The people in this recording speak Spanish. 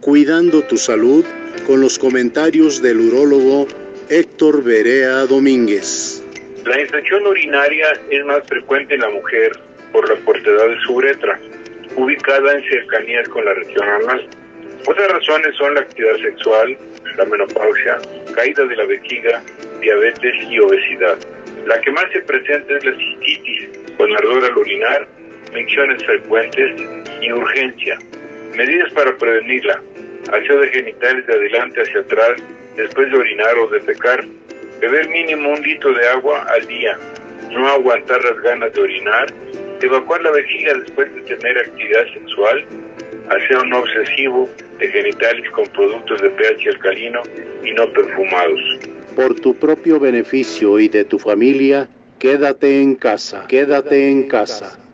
Cuidando tu salud con los comentarios del urólogo Héctor Berea Domínguez. La infección urinaria es más frecuente en la mujer por la cortedad de su uretra, ubicada en cercanías con la región anal. Otras razones son la actividad sexual, la menopausia, caída de la vejiga, diabetes y obesidad. La que más se presenta es la cistitis, con ardor al orinar, micciones frecuentes y urgencia. Medidas para prevenirla. Aseo de genitales de adelante hacia atrás después de orinar o de pecar. Beber mínimo un litro de agua al día. No aguantar las ganas de orinar. Evacuar la vejiga después de tener actividad sexual. Aseo no obsesivo de genitales con productos de pH alcalino y no perfumados. Por tu propio beneficio y de tu familia, quédate en casa, quédate en casa.